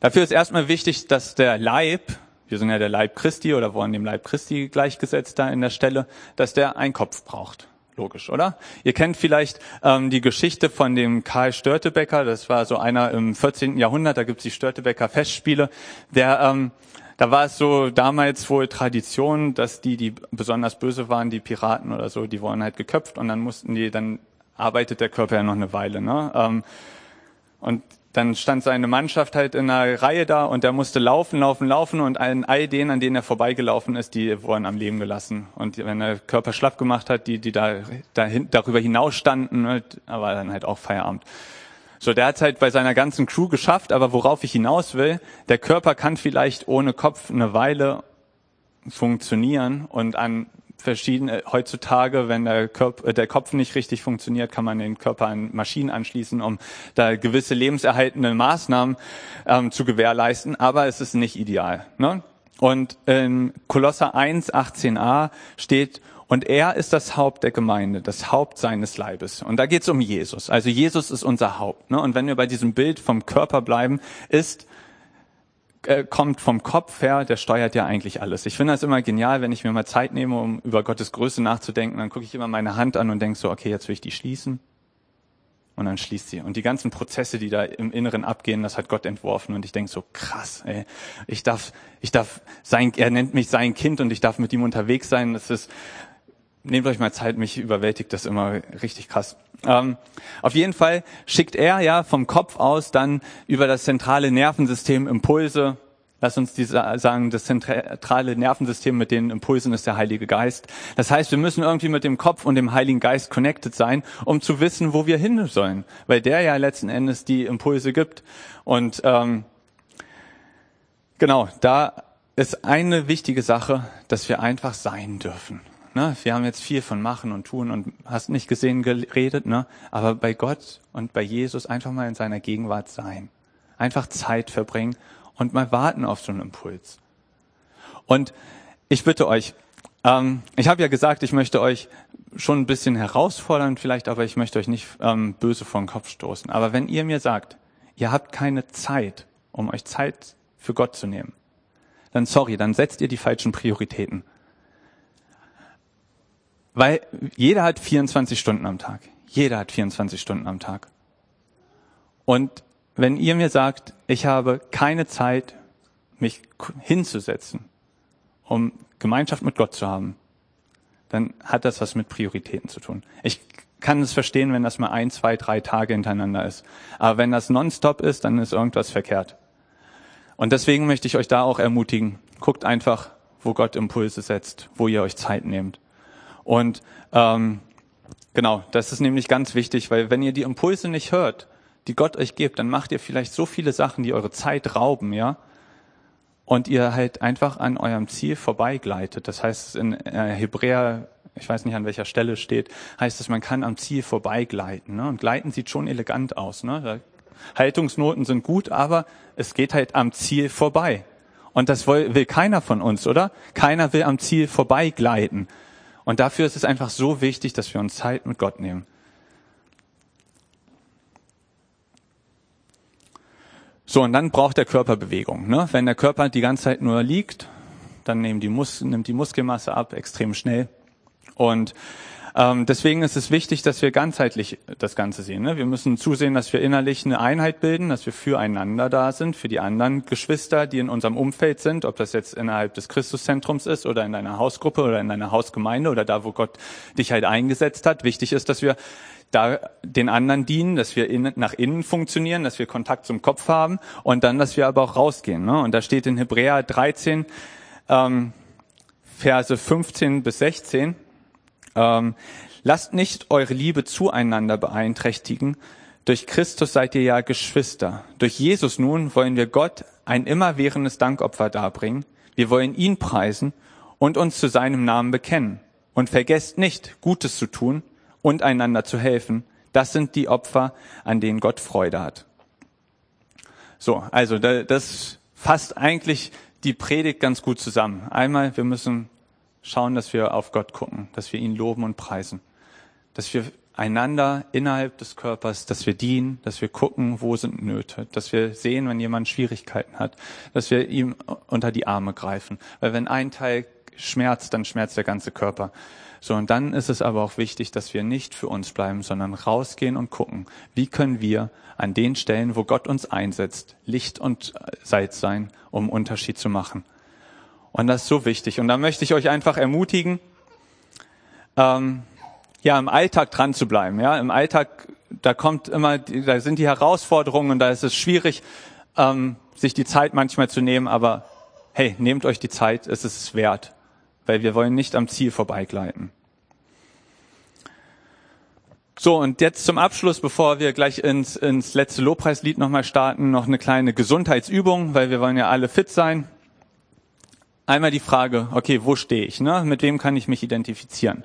Dafür ist erstmal wichtig, dass der Leib, wir sind ja der Leib Christi oder wollen dem Leib Christi gleichgesetzt da in der Stelle, dass der einen Kopf braucht. Logisch, oder? Ihr kennt vielleicht ähm, die Geschichte von dem Karl Störtebecker, das war so einer im 14. Jahrhundert, da gibt's die Störtebecker Festspiele, der ähm, da war es so damals wohl Tradition, dass die, die besonders böse waren, die Piraten oder so, die wurden halt geköpft und dann mussten die, dann arbeitet der Körper ja noch eine Weile. Ne? Ähm, und dann stand seine Mannschaft halt in einer Reihe da und der musste laufen, laufen, laufen und allen all denen, an denen er vorbeigelaufen ist, die wurden am Leben gelassen. Und wenn er Körper schlapp gemacht hat, die, die da, dahin, darüber hinaus standen, ne, war dann halt auch Feierabend. So, der hat halt bei seiner ganzen Crew geschafft, aber worauf ich hinaus will, der Körper kann vielleicht ohne Kopf eine Weile funktionieren und an verschiedene, heutzutage, wenn der, Körper, der Kopf nicht richtig funktioniert, kann man den Körper an Maschinen anschließen, um da gewisse lebenserhaltende Maßnahmen ähm, zu gewährleisten, aber es ist nicht ideal. Ne? Und in Kolosser 1, 18a steht, und er ist das Haupt der Gemeinde, das Haupt seines Leibes. Und da geht es um Jesus. Also Jesus ist unser Haupt. Ne? Und wenn wir bei diesem Bild vom Körper bleiben, ist äh, kommt vom Kopf her, der steuert ja eigentlich alles. Ich finde das immer genial, wenn ich mir mal Zeit nehme, um über Gottes Größe nachzudenken, dann gucke ich immer meine Hand an und denke so, okay, jetzt will ich die schließen. Und dann schließt sie. Und die ganzen Prozesse, die da im Inneren abgehen, das hat Gott entworfen. Und ich denke so, krass, ey, ich darf, ich darf sein, er nennt mich sein Kind und ich darf mit ihm unterwegs sein. Das ist, nehmt euch mal Zeit, mich überwältigt das immer richtig krass. Ähm, auf jeden Fall schickt er ja vom Kopf aus dann über das zentrale Nervensystem Impulse. Lass uns die sagen, das zentrale Nervensystem mit den Impulsen ist der Heilige Geist. Das heißt, wir müssen irgendwie mit dem Kopf und dem Heiligen Geist connected sein, um zu wissen, wo wir hin sollen, weil der ja letzten Endes die Impulse gibt. Und ähm, genau, da ist eine wichtige Sache, dass wir einfach sein dürfen. Ne? Wir haben jetzt viel von machen und tun und hast nicht gesehen geredet, ne? aber bei Gott und bei Jesus einfach mal in seiner Gegenwart sein. Einfach Zeit verbringen und mal warten auf so einen Impuls. Und ich bitte euch, ähm, ich habe ja gesagt, ich möchte euch schon ein bisschen herausfordern vielleicht, aber ich möchte euch nicht ähm, böse vor den Kopf stoßen. Aber wenn ihr mir sagt, ihr habt keine Zeit, um euch Zeit für Gott zu nehmen, dann sorry, dann setzt ihr die falschen Prioritäten. Weil jeder hat 24 Stunden am Tag. Jeder hat 24 Stunden am Tag. Und wenn ihr mir sagt, ich habe keine Zeit, mich hinzusetzen, um Gemeinschaft mit Gott zu haben, dann hat das was mit Prioritäten zu tun. Ich kann es verstehen, wenn das mal ein, zwei, drei Tage hintereinander ist. Aber wenn das nonstop ist, dann ist irgendwas verkehrt. Und deswegen möchte ich euch da auch ermutigen, guckt einfach, wo Gott Impulse setzt, wo ihr euch Zeit nehmt. Und ähm, genau, das ist nämlich ganz wichtig, weil wenn ihr die Impulse nicht hört, die Gott euch gibt, dann macht ihr vielleicht so viele Sachen, die eure Zeit rauben, ja, und ihr halt einfach an eurem Ziel vorbeigleitet. Das heißt, in äh, Hebräer, ich weiß nicht an welcher Stelle steht, heißt es, man kann am Ziel vorbeigleiten. Ne? Und gleiten sieht schon elegant aus. Ne? Haltungsnoten sind gut, aber es geht halt am Ziel vorbei. Und das will, will keiner von uns, oder? Keiner will am Ziel vorbeigleiten. Und dafür ist es einfach so wichtig, dass wir uns Zeit mit Gott nehmen. So, und dann braucht der Körper Bewegung. Ne? Wenn der Körper die ganze Zeit nur liegt, dann nehmen die Mus nimmt die Muskelmasse ab, extrem schnell. Und ähm, deswegen ist es wichtig, dass wir ganzheitlich das Ganze sehen. Ne? Wir müssen zusehen, dass wir innerlich eine Einheit bilden, dass wir füreinander da sind, für die anderen Geschwister, die in unserem Umfeld sind, ob das jetzt innerhalb des Christuszentrums ist oder in deiner Hausgruppe oder in deiner Hausgemeinde oder da, wo Gott dich halt eingesetzt hat. Wichtig ist, dass wir da den anderen dienen, dass wir in, nach innen funktionieren, dass wir Kontakt zum Kopf haben und dann, dass wir aber auch rausgehen. Ne? Und da steht in Hebräer 13, ähm, Verse 15 bis 16, ähm, lasst nicht eure Liebe zueinander beeinträchtigen. Durch Christus seid ihr ja Geschwister. Durch Jesus nun wollen wir Gott ein immerwährendes Dankopfer darbringen. Wir wollen ihn preisen und uns zu seinem Namen bekennen. Und vergesst nicht, Gutes zu tun und einander zu helfen. Das sind die Opfer, an denen Gott Freude hat. So, also das fasst eigentlich die Predigt ganz gut zusammen. Einmal, wir müssen schauen, dass wir auf Gott gucken, dass wir ihn loben und preisen, dass wir einander innerhalb des Körpers, dass wir dienen, dass wir gucken, wo sind Nöte, dass wir sehen, wenn jemand Schwierigkeiten hat, dass wir ihm unter die Arme greifen. Weil wenn ein Teil schmerzt, dann schmerzt der ganze Körper. So, und dann ist es aber auch wichtig, dass wir nicht für uns bleiben, sondern rausgehen und gucken, wie können wir an den Stellen, wo Gott uns einsetzt, Licht und Salz sein, um Unterschied zu machen. Und das ist so wichtig. Und da möchte ich euch einfach ermutigen, ähm, ja, im Alltag dran zu bleiben. Ja, im Alltag, da kommt immer, da sind die Herausforderungen und da ist es schwierig, ähm, sich die Zeit manchmal zu nehmen. Aber hey, nehmt euch die Zeit, es ist es wert, weil wir wollen nicht am Ziel vorbeigleiten. So, und jetzt zum Abschluss, bevor wir gleich ins, ins letzte Lobpreislied nochmal starten, noch eine kleine Gesundheitsübung, weil wir wollen ja alle fit sein. Einmal die Frage, okay, wo stehe ich? Ne? Mit wem kann ich mich identifizieren?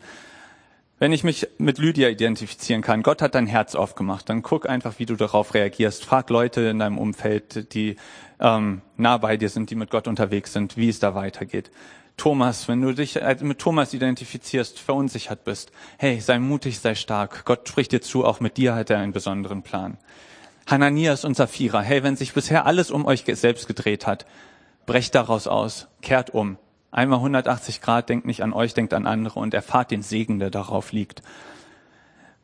Wenn ich mich mit Lydia identifizieren kann, Gott hat dein Herz aufgemacht, dann guck einfach, wie du darauf reagierst. Frag Leute in deinem Umfeld, die ähm, nah bei dir sind, die mit Gott unterwegs sind, wie es da weitergeht. Thomas, wenn du dich mit Thomas identifizierst, verunsichert bist, hey, sei mutig, sei stark. Gott spricht dir zu, auch mit dir hat er einen besonderen Plan. Hananias und Sapphira, hey, wenn sich bisher alles um euch selbst gedreht hat, brecht daraus aus, kehrt um, Einmal 180 Grad, denkt nicht an euch, denkt an andere und erfahrt den Segen, der darauf liegt.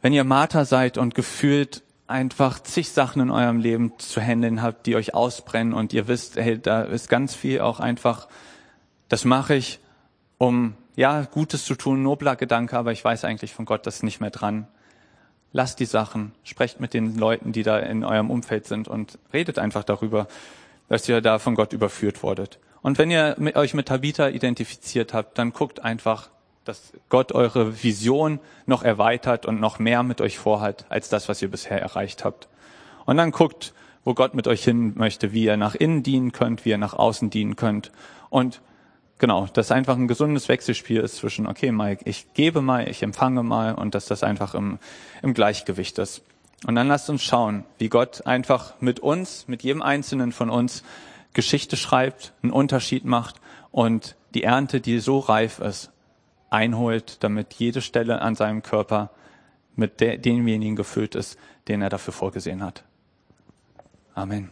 Wenn ihr Martha seid und gefühlt einfach zig Sachen in eurem Leben zu handeln habt, die euch ausbrennen und ihr wisst, hey, da ist ganz viel auch einfach, das mache ich, um ja Gutes zu tun, nobler Gedanke, aber ich weiß eigentlich von Gott das nicht mehr dran. Lasst die Sachen, sprecht mit den Leuten, die da in eurem Umfeld sind und redet einfach darüber, dass ihr da von Gott überführt wurdet. Und wenn ihr euch mit Tabitha identifiziert habt, dann guckt einfach, dass Gott eure Vision noch erweitert und noch mehr mit euch vorhat, als das, was ihr bisher erreicht habt. Und dann guckt, wo Gott mit euch hin möchte, wie ihr nach innen dienen könnt, wie ihr nach außen dienen könnt. Und genau, dass einfach ein gesundes Wechselspiel ist zwischen, okay, Mike, ich gebe mal, ich empfange mal und dass das einfach im, im Gleichgewicht ist. Und dann lasst uns schauen, wie Gott einfach mit uns, mit jedem Einzelnen von uns Geschichte schreibt, einen Unterschied macht und die Ernte, die so reif ist, einholt, damit jede Stelle an seinem Körper mit demjenigen gefüllt ist, den er dafür vorgesehen hat. Amen.